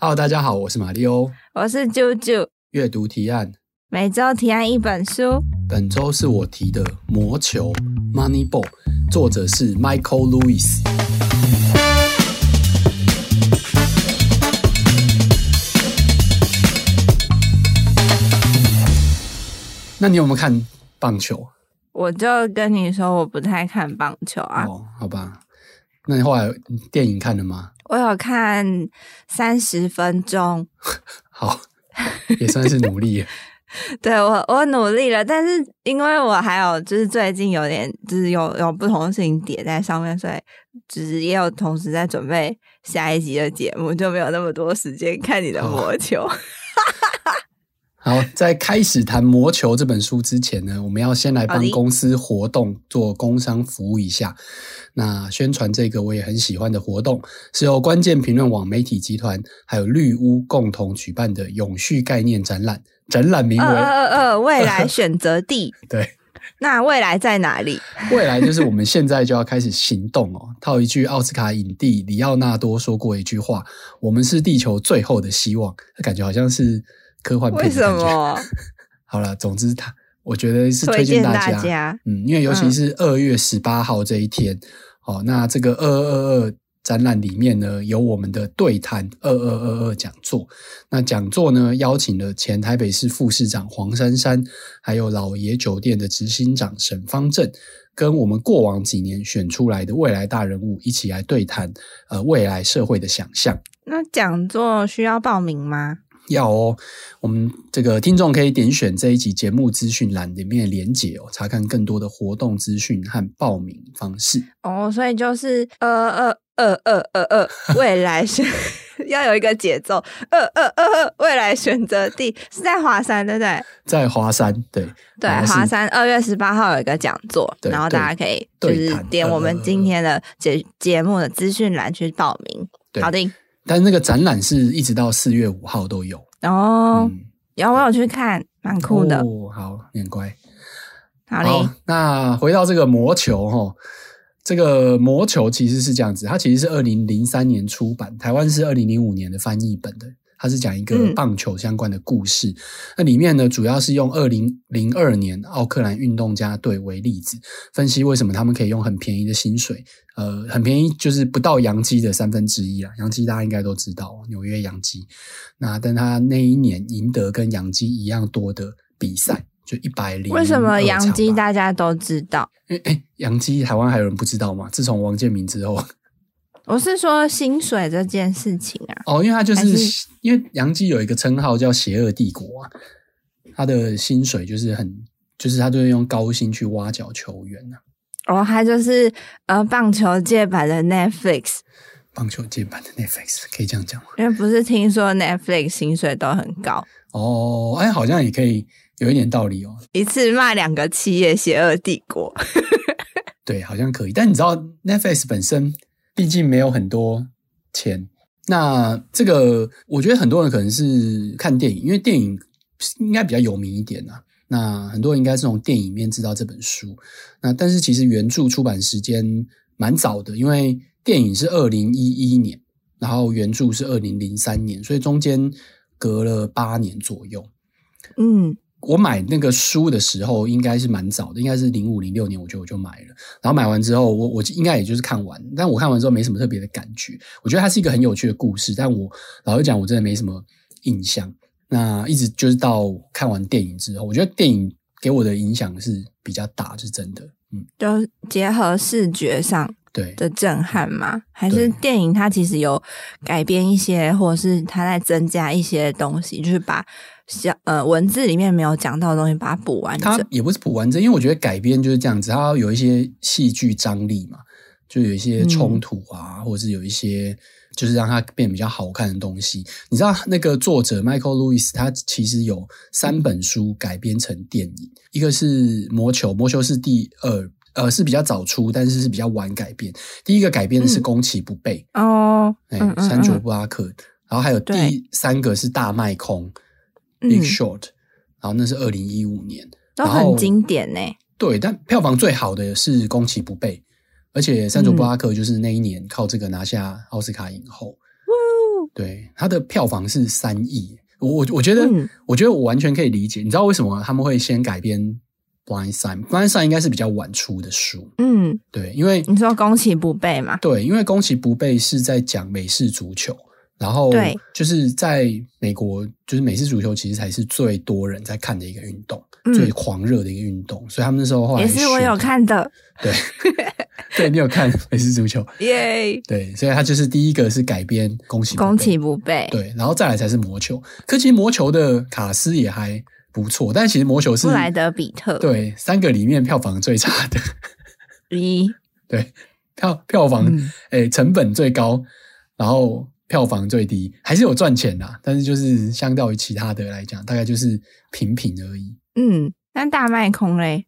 Hello，大家好，我是马里欧，我是啾啾。阅读提案，每周提案一本书。本周是我提的《魔球》（Moneyball），作者是 Michael Lewis。那你有没有看棒球？我就跟你说，我不太看棒球啊。哦，好吧。那你后来电影看了吗？我有看三十分钟，好，也算是努力。对，我，我努力了，但是因为我还有就是最近有点就是有有不同的事情叠在上面，所以就是也有同时在准备下一集的节目，就没有那么多时间看你的魔球。哦 好，在开始谈《魔球》这本书之前呢，我们要先来帮公司活动做工商服务一下。那宣传这个我也很喜欢的活动，是由关键评论网媒体集团还有绿屋共同举办的永续概念展览。展览名为“呃呃呃未来选择地”。对，那未来在哪里？未来就是我们现在就要开始行动哦。套一句奥斯卡影帝里奥纳多说过一句话：“我们是地球最后的希望。”感觉好像是。科幻片的感觉。为什么？好了，总之他我觉得是推荐大家，大家，嗯，因为尤其是二月十八号这一天，嗯、哦，那这个二二二二展览里面呢，有我们的对谈二二二二讲座。那讲座呢，邀请了前台北市副市长黄珊珊，还有老爷酒店的执行长沈方正，跟我们过往几年选出来的未来大人物一起来对谈，呃，未来社会的想象。那讲座需要报名吗？要哦，我们这个听众可以点选这一集节目资讯栏里面的连结哦，查看更多的活动资讯和报名方式哦。所以就是呃呃呃呃呃呃，未来选 要有一个节奏，呃呃呃呃，未来选择地是在华山，对不对？在华山，对对，华山二月十八号有一个讲座，然后大家可以就是点我们今天的节节目的资讯栏去报名。好的。但那个展览是一直到四月五号都有哦，嗯、有我有去看，蛮酷的。哦，好，你很乖。好嘞。好，那回到这个魔球哈，这个魔球其实是这样子，它其实是二零零三年出版，台湾是二零零五年的翻译本的。它是讲一个棒球相关的故事，嗯、那里面呢，主要是用二零零二年奥克兰运动家队为例子，分析为什么他们可以用很便宜的薪水，呃，很便宜就是不到洋基的三分之一啊，洋基大家应该都知道，纽约洋基。那但他那一年赢得跟洋基一样多的比赛，就一百零。为什么洋基大家都知道？诶诶，洋基台湾还有人不知道吗？自从王建民之后。我是说薪水这件事情啊，哦，因为他就是，是因为杨基有一个称号叫“邪恶帝国”啊，他的薪水就是很，就是他就会用高薪去挖角球员啊。哦，他就是呃棒球界版的 Netflix，棒球界版的 Netflix 可以这样讲吗？因为不是听说 Netflix 薪水都很高哦，哎，好像也可以有一点道理哦。一次骂两个企业“邪恶帝国”，对，好像可以。但你知道 Netflix 本身？毕竟没有很多钱，那这个我觉得很多人可能是看电影，因为电影应该比较有名一点啊。那很多人应该是从电影面知道这本书。那但是其实原著出版时间蛮早的，因为电影是二零一一年，然后原著是二零零三年，所以中间隔了八年左右。嗯。我买那个书的时候应该是蛮早的，应该是零五零六年，我觉得我就买了。然后买完之后，我我应该也就是看完，但我看完之后没什么特别的感觉。我觉得它是一个很有趣的故事，但我老实讲，我真的没什么印象。那一直就是到看完电影之后，我觉得电影给我的影响是比较大，是真的。嗯，就结合视觉上对的震撼嘛？还是电影它其实有改编一些，或者是它在增加一些东西，就是把。像呃文字里面没有讲到的东西，把它补完整。它也不是补完整，因为我觉得改编就是这样子，它有一些戏剧张力嘛，就有一些冲突啊，嗯、或者是有一些就是让它变比较好看的东西。你知道那个作者 Michael Lewis，他其实有三本书改编成电影，嗯、一个是《魔球》，《魔球》是第二，呃是比较早出，但是是比较晚改编。第一个改编的是攻其不备、嗯、哦，哎、欸，山卓布拉克，然后还有第三个是大卖空。Big Short，、嗯、然后那是二零一五年，都很经典呢。对，但票房最好的是宫崎不备，而且山卓布拉克就是那一年靠这个拿下奥斯卡影后。嗯、对，他的票房是三亿。我我我觉得，嗯、我觉得我完全可以理解。你知道为什么他们会先改编 Blind Side？Blind Side 应该是比较晚出的书。嗯，对，因为你说攻其不备嘛？对，因为攻其不备是在讲美式足球，然后对，就是在美国，就是美式足球其实才是最多人在看的一个运动，嗯、最狂热的一个运动。所以他们那时候后来也是我有看的。对，对你有看美式足球？耶！对，所以他就是第一个是改编攻其攻其不备，对，然后再来才是魔球。可其实魔球的卡斯也还不错，但其实魔球是布莱德比特，对，三个里面票房最差的。一，对，票票房诶、嗯欸、成本最高，然后票房最低，还是有赚钱啦，但是就是相较于其他的来讲，大概就是平平而已。嗯，那大卖空嘞？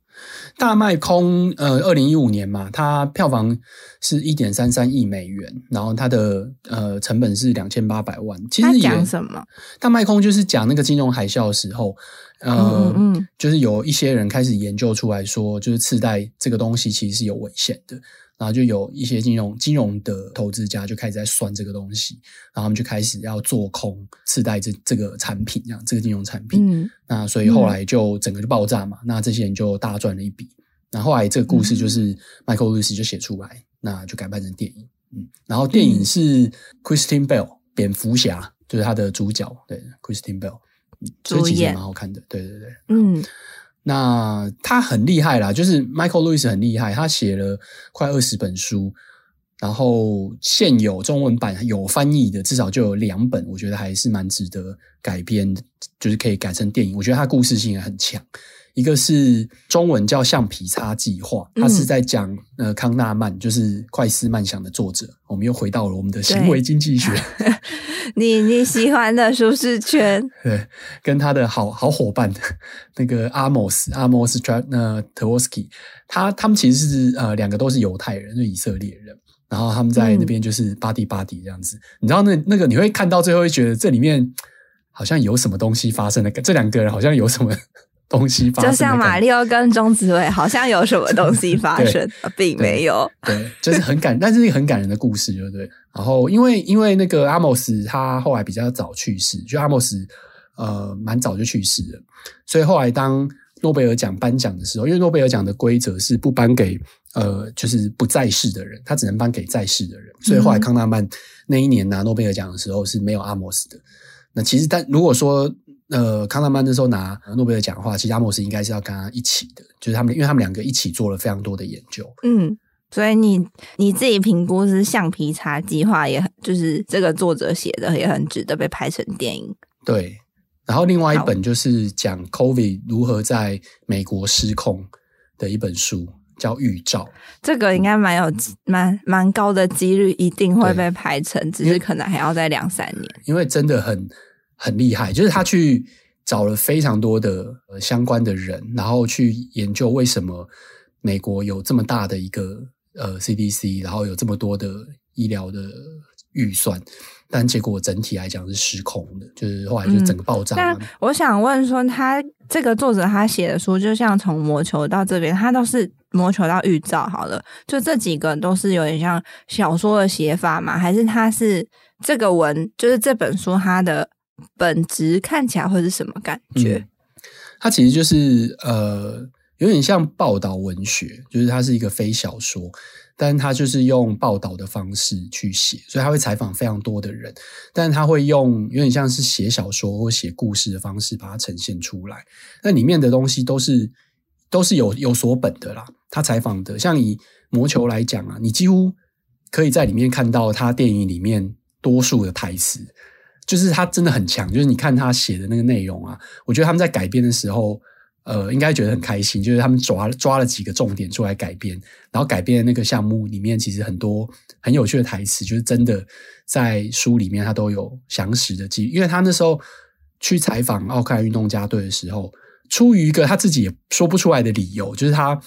大卖空，呃，二零一五年嘛，它票房是一点三三亿美元，然后它的呃成本是两千八百万。其实讲什么？大卖空就是讲那个金融海啸的时候，呃，嗯嗯嗯就是有一些人开始研究出来说，就是次贷这个东西其实是有危险的。然后就有一些金融金融的投资家就开始在算这个东西，然后他们就开始要做空次贷这这个产品，这样这个金融产品。嗯，那所以后来就整个就爆炸嘛，嗯、那这些人就大赚了一笔。那后来这个故事就是 Michael Lewis 就写出来，那就改编成电影。嗯，然后电影是 Christian Bell 蝙蝠侠，就是他的主角，对 Christian Bale，所以其实蛮好看的。对对对，嗯。那他很厉害啦，就是 Michael Lewis 很厉害，他写了快二十本书，然后现有中文版有翻译的，至少就有两本，我觉得还是蛮值得改编的，就是可以改成电影。我觉得他故事性也很强。一个是中文叫《橡皮擦计划》，他是在讲呃康纳曼，就是快思慢想的作者。我们又回到了我们的行为经济学，你你喜欢的舒适圈，对，跟他的好好伙伴那个阿莫斯阿莫斯特那特沃斯基，他他们其实是呃两个都是犹太人，就以色列人，然后他们在那边就是 buddy buddy 这样子。嗯、你知道那那个你会看到最后会觉得这里面好像有什么东西发生的，这两个人好像有什么。东西发生，就像马里奥跟钟子伟，好像有什么东西发生，并没有。对，就是很感，但是一个很感人的故事，对不对？然后，因为因为那个阿莫斯他后来比较早去世，就阿莫斯呃蛮早就去世了，所以后来当诺贝尔奖颁奖的时候，因为诺贝尔奖的规则是不颁给呃就是不在世的人，他只能颁给在世的人，所以后来康纳曼那一年拿诺贝尔奖的时候是没有阿莫斯的。那其实，但如果说呃，康纳曼那时候拿诺贝尔奖的话，其实阿莫斯应该是要跟他一起的，就是他们，因为他们两个一起做了非常多的研究。嗯，所以你你自己评估是橡皮擦计划，也很就是这个作者写的，也很值得被拍成电影。对，然后另外一本就是讲 COVID 如何在美国失控的一本书，叫《预兆》。这个应该蛮有蛮蛮高的几率一定会被拍成，只是可能还要再两三年，因为真的很。很厉害，就是他去找了非常多的相关的人，然后去研究为什么美国有这么大的一个呃 CDC，然后有这么多的医疗的预算，但结果整体来讲是失控的，就是后来就整个爆炸。那、嗯、我想问说，他这个作者他写的书，就像从魔球到这边，他都是魔球到预兆好了，就这几个都是有点像小说的写法嘛？还是他是这个文，就是这本书他的？本质看起来会是什么感觉？它其实就是呃，有点像报道文学，就是它是一个非小说，但它就是用报道的方式去写，所以他会采访非常多的人，但是他会用有点像是写小说或写故事的方式把它呈现出来。那里面的东西都是都是有有所本的啦。他采访的，像以魔球来讲啊，你几乎可以在里面看到他电影里面多数的台词。就是他真的很强，就是你看他写的那个内容啊，我觉得他们在改编的时候，呃，应该觉得很开心。就是他们抓抓了几个重点出来改编，然后改编的那个项目里面，其实很多很有趣的台词，就是真的在书里面他都有详实的记。因为他那时候去采访奥克兰运动家队的时候，出于一个他自己也说不出来的理由，就是他。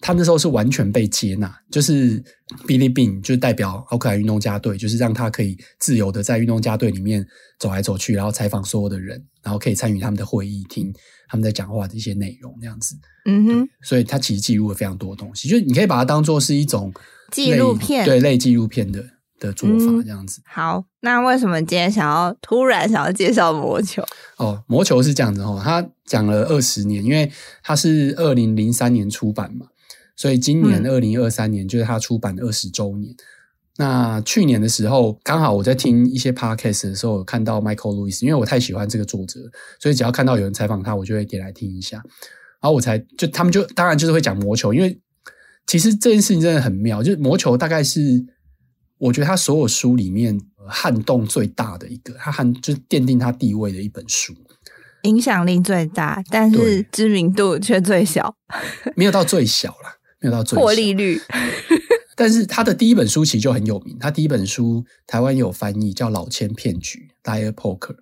他那时候是完全被接纳，就是 Billy Beane 就是代表奥克兰运动家队，就是让他可以自由的在运动家队里面走来走去，然后采访所有的人，然后可以参与他们的会议，听他们在讲话的一些内容，这样子。嗯哼，所以他其实记录了非常多东西，就是你可以把它当做是一种纪录片，对类纪录片的的做法这样子。嗯。好，那为什么今天想要突然想要介绍魔球？哦，魔球是这样子哦，他讲了二十年，因为他是二零零三年出版嘛，所以今年二零二三年就是他出版二十周年。嗯那去年的时候，刚好我在听一些 podcast 的时候，有看到 Michael Lewis，因为我太喜欢这个作者，所以只要看到有人采访他，我就会点来听一下。然后我才就他们就当然就是会讲魔球，因为其实这件事情真的很妙，就是魔球大概是我觉得他所有书里面撼动最大的一个，他撼就是奠定他地位的一本书，影响力最大，但是知名度却最小，没有到最小啦，没有到最小获利率。但是他的第一本书其实就很有名，他第一本书台湾也有翻译叫《老千骗局》（Dire Poker）。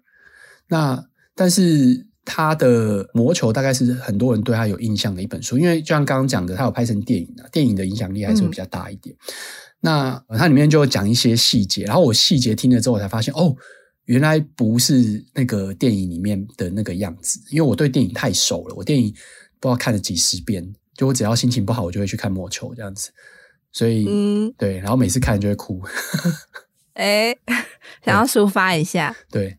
那但是他的魔球大概是很多人对他有印象的一本书，因为就像刚刚讲的，他有拍成电影啊，电影的影响力还是会比较大一点。嗯、那它里面就讲一些细节，然后我细节听了之后，我才发现哦，原来不是那个电影里面的那个样子，因为我对电影太熟了，我电影不知道看了几十遍，就我只要心情不好，我就会去看魔球这样子。所以，嗯，对，然后每次看就会哭，哎、欸，想要抒发一下，对，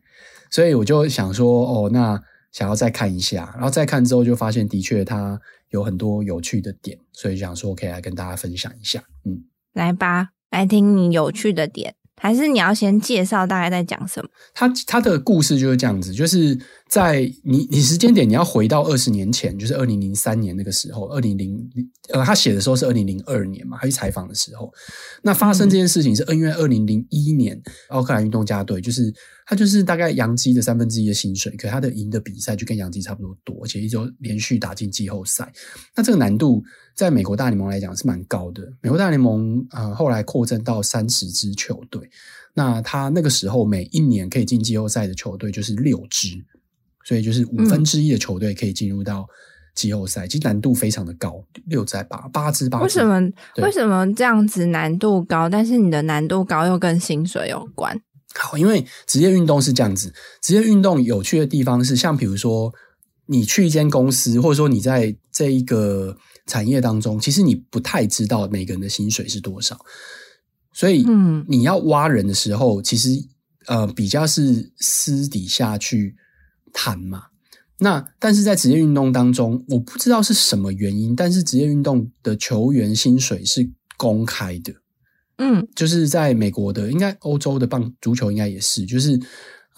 所以我就想说，哦，那想要再看一下，然后再看之后就发现，的确它有很多有趣的点，所以想说可以来跟大家分享一下，嗯，来吧，来听你有趣的点。还是你要先介绍大概在讲什么？他他的故事就是这样子，就是在你你时间点你要回到二十年前，就是二零零三年那个时候，二零零呃他写的时候是二零零二年嘛，他去采访的时候，那发生这件事情是因为二零零一年奥克兰运动家队就是。他就是大概洋基的三分之一的薪水，可他的赢的比赛就跟洋基差不多多，而且一周连续打进季后赛。那这个难度在美国大联盟来讲是蛮高的。美国大联盟呃后来扩增到三十支球队，那他那个时候每一年可以进季后赛的球队就是六支，所以就是五分之一的球队可以进入到季后赛，其实难度非常的高，六在八八支八。为什么为什么这样子难度高？但是你的难度高又跟薪水有关？好，因为职业运动是这样子，职业运动有趣的地方是，像比如说你去一间公司，或者说你在这一个产业当中，其实你不太知道每个人的薪水是多少，所以，嗯，你要挖人的时候，其实呃比较是私底下去谈嘛。那但是在职业运动当中，我不知道是什么原因，但是职业运动的球员薪水是公开的。嗯，就是在美国的，应该欧洲的棒足球应该也是，就是，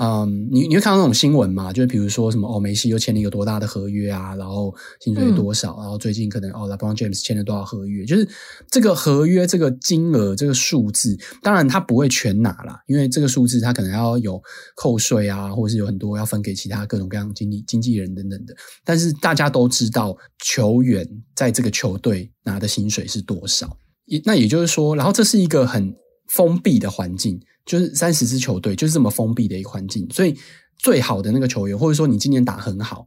嗯，你你会看到那种新闻嘛？就是比如说什么，哦，梅西又签了一个多大的合约啊，然后薪水多少，嗯、然后最近可能哦，LeBron James 签了多少合约，就是这个合约这个金额这个数字，当然他不会全拿啦，因为这个数字他可能要有扣税啊，或者是有很多要分给其他各种各样经理经纪人等等的，但是大家都知道球员在这个球队拿的薪水是多少。也那也就是说，然后这是一个很封闭的环境，就是三十支球队就是这么封闭的一个环境，所以最好的那个球员，或者说你今年打很好，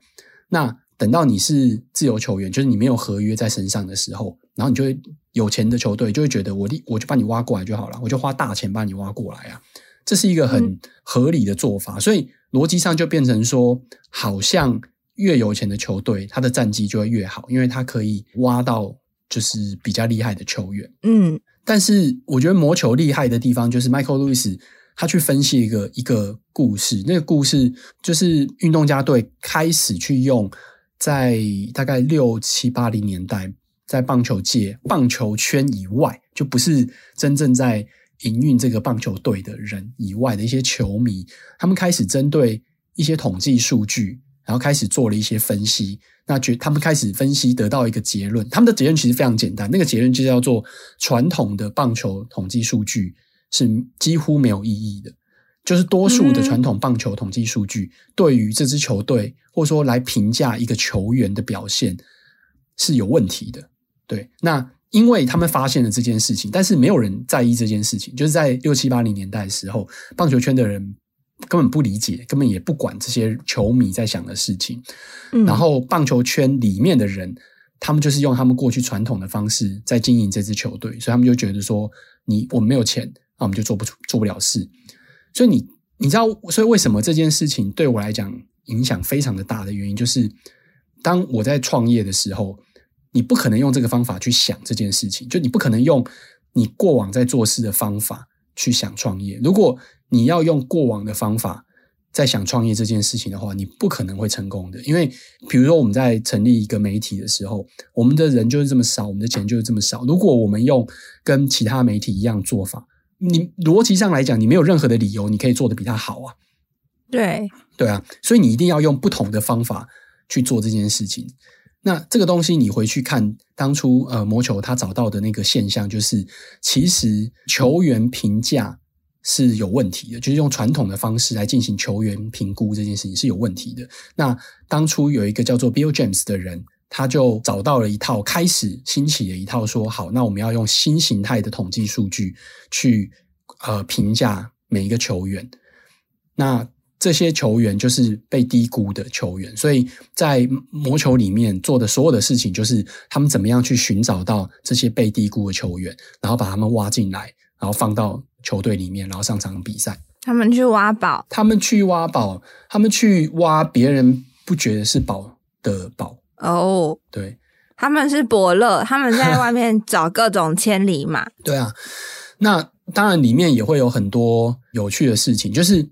那等到你是自由球员，就是你没有合约在身上的时候，然后你就会有钱的球队就会觉得我我就把你挖过来就好了，我就花大钱把你挖过来啊，这是一个很合理的做法，所以逻辑上就变成说，好像越有钱的球队，他的战绩就会越好，因为他可以挖到。就是比较厉害的球员，嗯，但是我觉得魔球厉害的地方就是 Michael Lewis 他去分析一个一个故事，那个故事就是运动家队开始去用在大概六七八零年代，在棒球界棒球圈以外，就不是真正在营运这个棒球队的人以外的一些球迷，他们开始针对一些统计数据，然后开始做了一些分析。那觉他们开始分析，得到一个结论。他们的结论其实非常简单，那个结论就叫做传统的棒球统计数据是几乎没有意义的，就是多数的传统棒球统计数据对于这支球队，或者说来评价一个球员的表现是有问题的。对，那因为他们发现了这件事情，但是没有人在意这件事情，就是在六七八零年代的时候，棒球圈的人。根本不理解，根本也不管这些球迷在想的事情。嗯，然后棒球圈里面的人，他们就是用他们过去传统的方式在经营这支球队，所以他们就觉得说，你我们没有钱，那我们就做不出做不了事。所以你你知道，所以为什么这件事情对我来讲影响非常的大的原因，就是当我在创业的时候，你不可能用这个方法去想这件事情，就你不可能用你过往在做事的方法去想创业。如果你要用过往的方法在想创业这件事情的话，你不可能会成功的。因为比如说我们在成立一个媒体的时候，我们的人就是这么少，我们的钱就是这么少。如果我们用跟其他媒体一样做法，你逻辑上来讲，你没有任何的理由你可以做得比他好啊。对，对啊，所以你一定要用不同的方法去做这件事情。那这个东西你回去看当初呃魔球他找到的那个现象，就是其实球员评价是有问题的，就是用传统的方式来进行球员评估这件事情是有问题的。那当初有一个叫做 Bill James 的人，他就找到了一套，开始兴起的一套说好，那我们要用新形态的统计数据去呃评价每一个球员。那这些球员就是被低估的球员，所以在魔球里面做的所有的事情，就是他们怎么样去寻找到这些被低估的球员，然后把他们挖进来，然后放到球队里面，然后上场比赛。他们去挖宝，他们去挖宝，他们去挖别人不觉得是宝的宝。哦，对，他们是伯乐，他们在外面找各种千里马。对啊，那当然里面也会有很多有趣的事情，就是。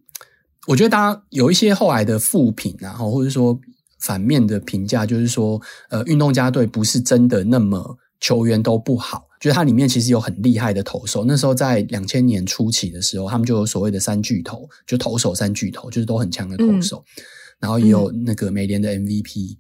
我觉得大家有一些后来的负评，然后或者说反面的评价，就是说，呃，运动家队不是真的那么球员都不好，就是它里面其实有很厉害的投手。那时候在两千年初期的时候，他们就有所谓的三巨头，就投手三巨头，就是都很强的投手，嗯、然后也有那个美联的 MVP。嗯、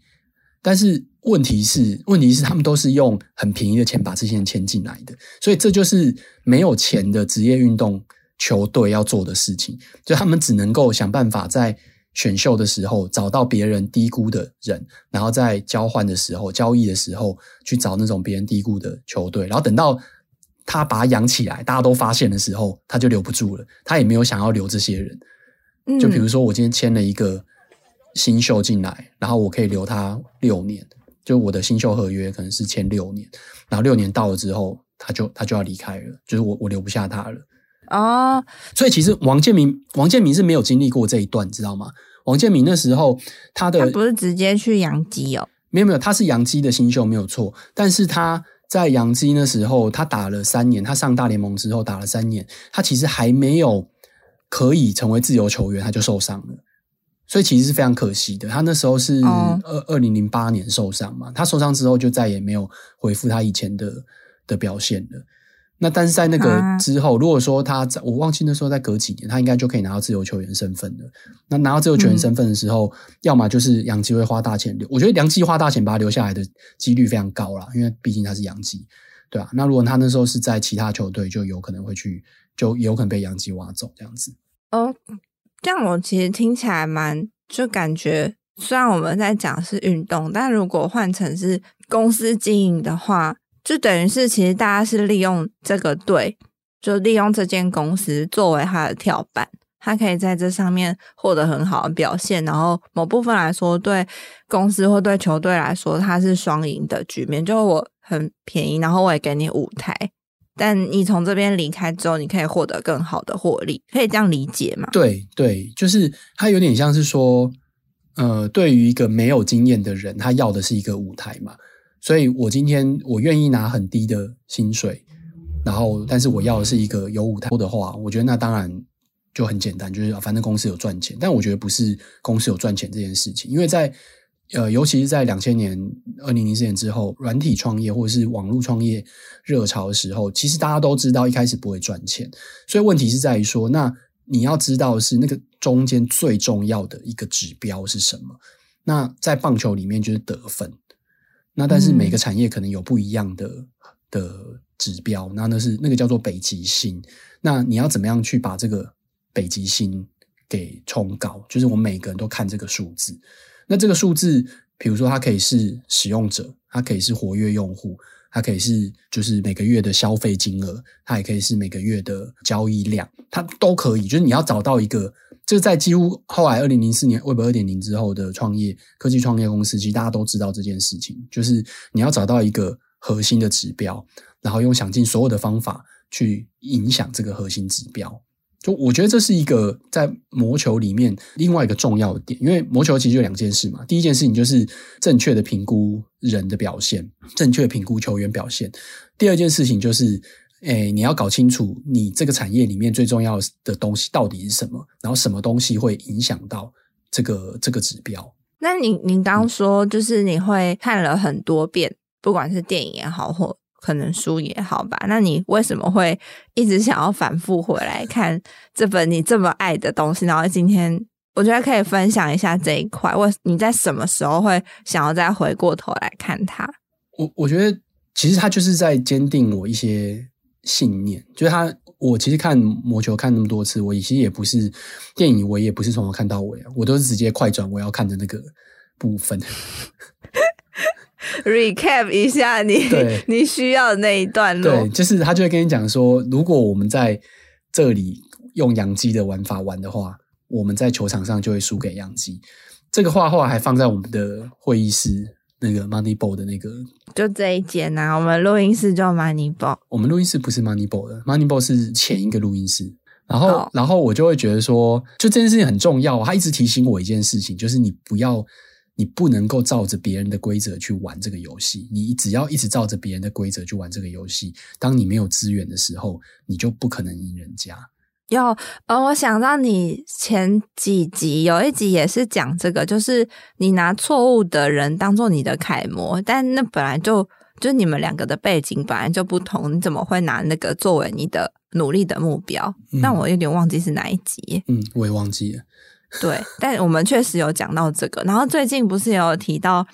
但是问题是，问题是他们都是用很便宜的钱把这些人签进来的，所以这就是没有钱的职业运动。球队要做的事情，就他们只能够想办法在选秀的时候找到别人低估的人，然后在交换的时候、交易的时候去找那种别人低估的球队，然后等到他把他养起来，大家都发现的时候，他就留不住了。他也没有想要留这些人。就比如说，我今天签了一个新秀进来，然后我可以留他六年，就我的新秀合约可能是签六年，然后六年到了之后，他就他就要离开了，就是我我留不下他了。啊，所以其实王建民，王建民是没有经历过这一段，知道吗？王建民那时候他的他不是直接去洋基哦，没有没有，他是洋基的新秀没有错，但是他在洋基那时候他打了三年，他上大联盟之后打了三年，他其实还没有可以成为自由球员，他就受伤了，所以其实是非常可惜的。他那时候是二二零零八年受伤嘛，他受伤之后就再也没有恢复他以前的的表现了。那但是在那个之后，如果说他在我忘记那时候在隔几年，他应该就可以拿到自由球员身份了。那拿到自由球员身份的时候，嗯、要么就是杨基会花大钱留，我觉得杨基花大钱把他留下来的几率非常高啦，因为毕竟他是杨基，对吧、啊？那如果他那时候是在其他球队，就有可能会去，就有可能被杨基挖走这样子。哦，这样我其实听起来蛮，就感觉虽然我们在讲是运动，但如果换成是公司经营的话。就等于是，其实大家是利用这个队，就利用这间公司作为他的跳板，他可以在这上面获得很好的表现。然后某部分来说，对公司或对球队来说，它是双赢的局面。就我很便宜，然后我也给你舞台，但你从这边离开之后，你可以获得更好的获利，可以这样理解吗？对对，就是他有点像是说，呃，对于一个没有经验的人，他要的是一个舞台嘛。所以我今天我愿意拿很低的薪水，然后但是我要的是一个有舞台的话，我觉得那当然就很简单，就是反正公司有赚钱。但我觉得不是公司有赚钱这件事情，因为在呃，尤其是在两千年、二零零四年之后，软体创业或者是网络创业热潮的时候，其实大家都知道一开始不会赚钱。所以问题是在于说，那你要知道是那个中间最重要的一个指标是什么？那在棒球里面就是得分。那但是每个产业可能有不一样的、嗯、的指标，那那是那个叫做北极星。那你要怎么样去把这个北极星给冲高？就是我们每个人都看这个数字。那这个数字，比如说它可以是使用者，它可以是活跃用户，它可以是就是每个月的消费金额，它也可以是每个月的交易量，它都可以。就是你要找到一个。就在几乎后来二零零四年 Web 二点零之后的创业科技创业公司，其实大家都知道这件事情，就是你要找到一个核心的指标，然后用想尽所有的方法去影响这个核心指标。就我觉得这是一个在魔球里面另外一个重要的点，因为魔球其实就两件事嘛。第一件事情就是正确的评估人的表现，正确评估球员表现；第二件事情就是诶，你要搞清楚你这个产业里面最重要的东西到底是什么，然后什么东西会影响到这个这个指标。那你您刚刚说就是你会看了很多遍，不管是电影也好，或可能书也好吧？那你为什么会一直想要反复回来看这本你这么爱的东西？然后今天。我觉得可以分享一下这一块。我你在什么时候会想要再回过头来看它？我我觉得其实它就是在坚定我一些信念。就是他，我其实看魔球看那么多次，我其实也不是电影，我也不是从头看到尾啊，我都是直接快转我要看的那个部分。Recap 一下你你需要的那一段路。对，就是他就会跟你讲说，如果我们在这里用洋基的玩法玩的话。我们在球场上就会输给洋基，这个画画还放在我们的会议室，那个 Moneyball 的那个，就这一间呐、啊。我们录音室叫 Moneyball，我们录音室不是 Moneyball 的，Moneyball 是前一个录音室。然后，oh. 然后我就会觉得说，就这件事情很重要。他一直提醒我一件事情，就是你不要，你不能够照着别人的规则去玩这个游戏。你只要一直照着别人的规则去玩这个游戏，当你没有资源的时候，你就不可能赢人家。有，呃，我想到你前几集有一集也是讲这个，就是你拿错误的人当做你的楷模，但那本来就就你们两个的背景本来就不同，你怎么会拿那个作为你的努力的目标？但、嗯、我有点忘记是哪一集。嗯，我也忘记了。对，但我们确实有讲到这个。然后最近不是有提到，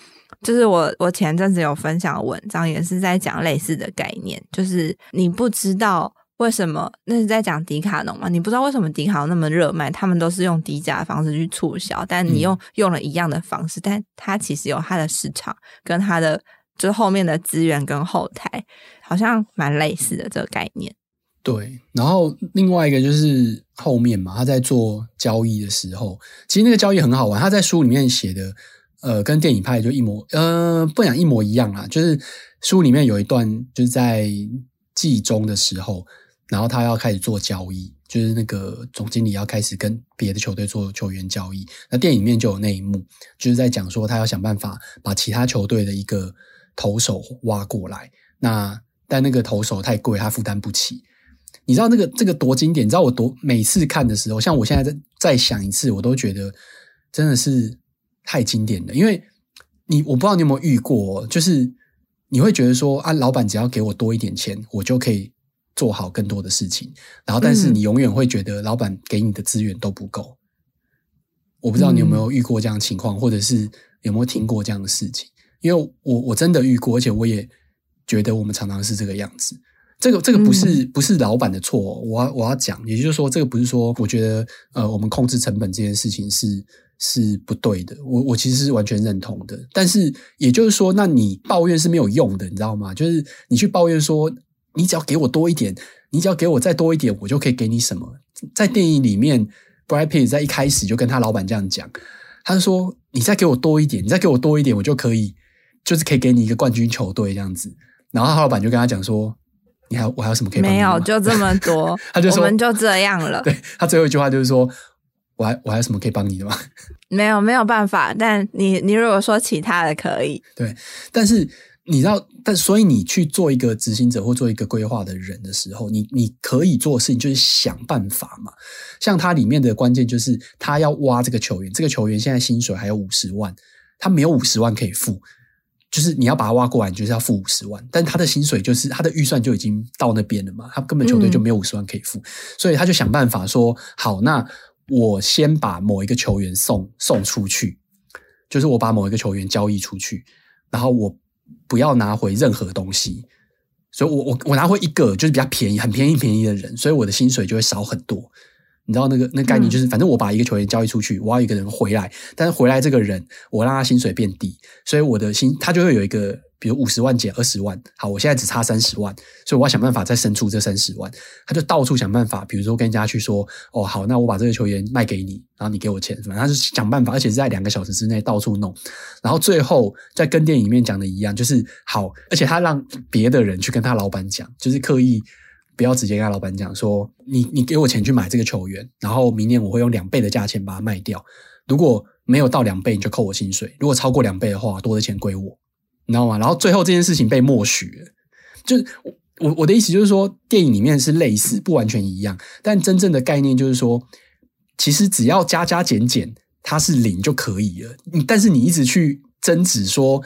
就是我我前阵子有分享的文章，也是在讲类似的概念，就是你不知道。为什么？那是在讲迪卡侬嘛？你不知道为什么迪卡侬那么热卖？他们都是用低价的方式去促销，但你用用了一样的方式，嗯、但它其实有它的市场跟它的就是后面的资源跟后台，好像蛮类似的这个概念。对，然后另外一个就是后面嘛，他在做交易的时候，其实那个交易很好玩。他在书里面写的，呃，跟电影拍的就一模，呃，不讲一模一样啊，就是书里面有一段就是在季中的时候。然后他要开始做交易，就是那个总经理要开始跟别的球队做球员交易。那电影里面就有那一幕，就是在讲说他要想办法把其他球队的一个投手挖过来。那但那个投手太贵，他负担不起。你知道那个这个多经典？你知道我多每次看的时候，像我现在再再想一次，我都觉得真的是太经典了。因为你我不知道你有没有遇过，就是你会觉得说啊，老板只要给我多一点钱，我就可以。做好更多的事情，然后但是你永远会觉得老板给你的资源都不够。嗯、我不知道你有没有遇过这样的情况，或者是有没有听过这样的事情？因为我我真的遇过，而且我也觉得我们常常是这个样子。这个这个不是不是老板的错，我要我要讲，也就是说，这个不是说我觉得呃，我们控制成本这件事情是是不对的。我我其实是完全认同的。但是也就是说，那你抱怨是没有用的，你知道吗？就是你去抱怨说。你只要给我多一点，你只要给我再多一点，我就可以给你什么。在电影里面，Brad Pitt 在一开始就跟他老板这样讲，他就说：“你再给我多一点，你再给我多一点，我就可以，就是可以给你一个冠军球队这样子。”然后他老板就跟他讲说：“你还我还有什么可以？没有，就这么多。”他就说：“我们就这样了。”对，他最后一句话就是说：“我还我还有什么可以帮你的吗？”没有，没有办法。但你你如果说其他的可以，对，但是。你知道，但所以你去做一个执行者或做一个规划的人的时候，你你可以做的事情就是想办法嘛。像他里面的关键就是他要挖这个球员，这个球员现在薪水还有五十万，他没有五十万可以付，就是你要把他挖过来，你就是要付五十万，但他的薪水就是他的预算就已经到那边了嘛，他根本球队就没有五十万可以付，嗯，所以他就想办法说，好，那我先把某一个球员送送出去，就是我把某一个球员交易出去，然后我。不要拿回任何东西，所以我我我拿回一个就是比较便宜、很便宜、便宜的人，所以我的薪水就会少很多。你知道那个那个概念就是，反正我把一个球员交易出去，我要一个人回来，但是回来这个人我让他薪水变低，所以我的薪他就会有一个。比如五十万减二十万，好，我现在只差三十万，所以我要想办法再生出这三十万。他就到处想办法，比如说跟人家去说，哦，好，那我把这个球员卖给你，然后你给我钱，反正他就想办法，而且是在两个小时之内到处弄，然后最后再跟电影里面讲的一样，就是好，而且他让别的人去跟他老板讲，就是刻意不要直接跟他老板讲说，你你给我钱去买这个球员，然后明年我会用两倍的价钱把它卖掉，如果没有到两倍，你就扣我薪水；如果超过两倍的话，多的钱归我。你知道吗？然后最后这件事情被默许了，就是我我的意思就是说，电影里面是类似，不完全一样，但真正的概念就是说，其实只要加加减减，它是零就可以了。但是你一直去争执说。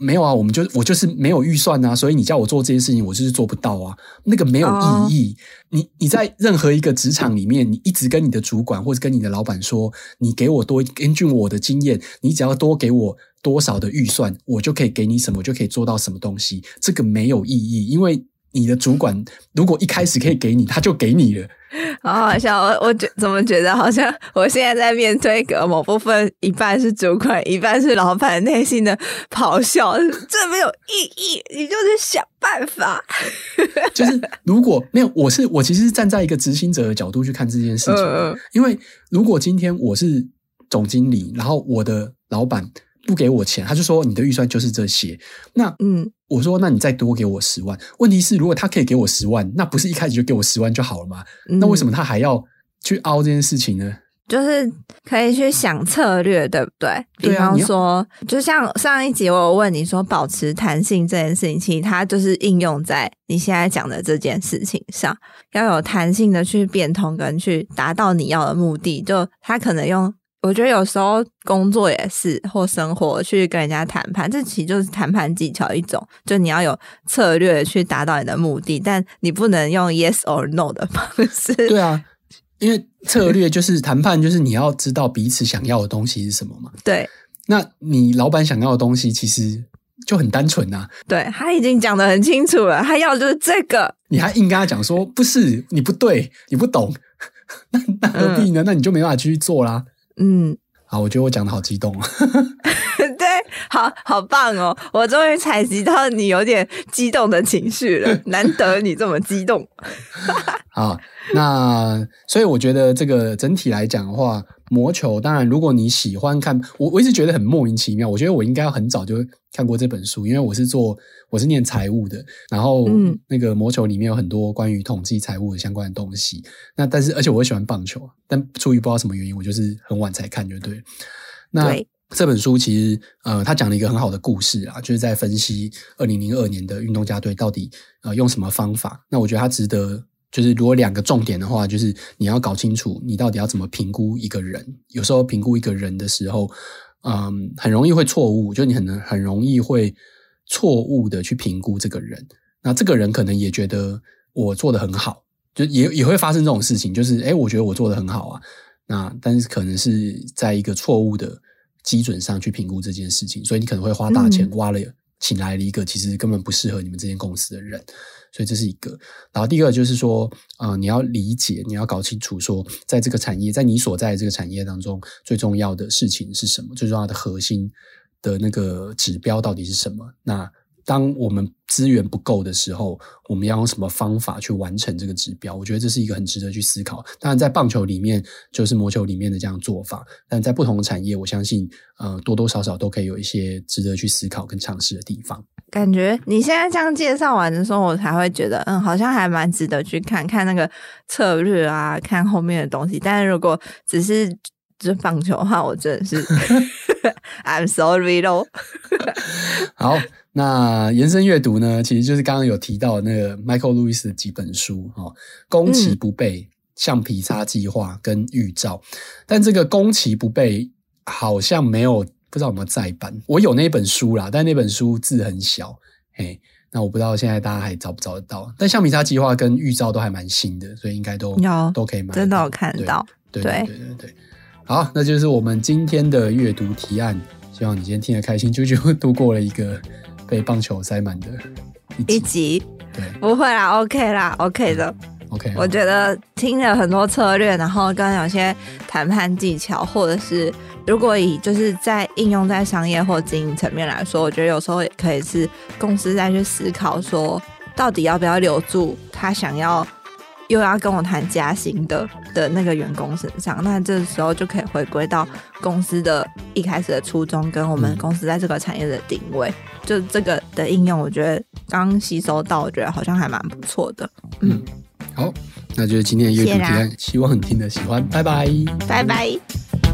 没有啊，我们就我就是没有预算啊，所以你叫我做这件事情，我就是做不到啊。那个没有意义。Oh. 你你在任何一个职场里面，你一直跟你的主管或者跟你的老板说，你给我多根据我的经验，你只要多给我多少的预算，我就可以给你什么，我就可以做到什么东西。这个没有意义，因为你的主管如果一开始可以给你，他就给你了。好好笑，我我觉怎么觉得好像我现在在面对一个某部分一半是主管，一半是老板内心的咆哮，这没有意义，你就是想办法。就是如果没有，我是我其实是站在一个执行者的角度去看这件事情，嗯、因为如果今天我是总经理，然后我的老板。不给我钱，他就说你的预算就是这些。那嗯，我说那你再多给我十万。问题是，如果他可以给我十万，那不是一开始就给我十万就好了吗？嗯、那为什么他还要去凹这件事情呢？就是可以去想策略，对不对？比方说，就像上一集我有问你说，保持弹性这件事情，其实它就是应用在你现在讲的这件事情上，要有弹性的去变通跟去达到你要的目的。就他可能用。我觉得有时候工作也是，或生活去跟人家谈判，这其实就是谈判技巧一种。就你要有策略去达到你的目的，但你不能用 yes or no 的方式。对啊，因为策略就是谈判，就是你要知道彼此想要的东西是什么嘛。对，那你老板想要的东西其实就很单纯啊。对，他已经讲得很清楚了，他要的就是这个，你还硬跟他讲说不是，你不对，你不懂，那那何必呢？嗯、那你就没办法继续做啦。嗯，好，我觉得我讲的好激动啊！对，好好棒哦！我终于采集到你有点激动的情绪了，难得你这么激动。好，那所以我觉得这个整体来讲的话。魔球，当然，如果你喜欢看，我我一直觉得很莫名其妙。我觉得我应该要很早就看过这本书，因为我是做我是念财务的，然后那个魔球里面有很多关于统计财务的相关的东西。那但是，而且我喜欢棒球，但出于不知道什么原因，我就是很晚才看，就对。那这本书其实呃，他讲了一个很好的故事啊，就是在分析二零零二年的运动家队到底呃用什么方法。那我觉得他值得。就是如果两个重点的话，就是你要搞清楚你到底要怎么评估一个人。有时候评估一个人的时候，嗯，很容易会错误，就你很能很容易会错误的去评估这个人。那这个人可能也觉得我做的很好，就也也会发生这种事情，就是诶，我觉得我做的很好啊。那但是可能是在一个错误的基准上去评估这件事情，所以你可能会花大钱挖了，请来了一个其实根本不适合你们这间公司的人。所以这是一个，然后第二个就是说，啊，你要理解，你要搞清楚，说在这个产业，在你所在的这个产业当中，最重要的事情是什么？最重要的核心的那个指标到底是什么？那。当我们资源不够的时候，我们要用什么方法去完成这个指标？我觉得这是一个很值得去思考。当然，在棒球里面就是魔球里面的这样做法，但在不同的产业，我相信呃多多少少都可以有一些值得去思考跟尝试的地方。感觉你现在这样介绍完的时候，我才会觉得嗯，好像还蛮值得去看看那个策略啊，看后面的东西。但是如果只是就是棒球的话，我真的是 I'm sorry 咯。好。那延伸阅读呢，其实就是刚刚有提到那个 Michael Lewis 的几本书哈，攻其不备、橡皮擦计划跟预兆。但这个攻其不备好像没有，不知道有没有再版。我有那本书啦，但那本书字很小，嘿，那我不知道现在大家还找不找得到。但橡皮擦计划跟预兆都还蛮新的，所以应该都有都可以买，真的有看到。对对对对对，对，好，那就是我们今天的阅读提案。希望你今天听得开心，就就度过了一个。被棒球塞满的一集，不会啦，OK 啦，OK 的，OK。我觉得听了很多策略，然后跟有些谈判技巧，或者是如果以就是在应用在商业或经营层面来说，我觉得有时候也可以是公司在去思考说，到底要不要留住他想要。又要跟我谈加薪的的那个员工身上，那这时候就可以回归到公司的一开始的初衷，跟我们公司在这个产业的定位，嗯、就这个的应用，我觉得刚吸收到，我觉得好像还蛮不错的。嗯，好，那就是今天的阅读提案，希望你听得喜欢，拜拜，拜拜。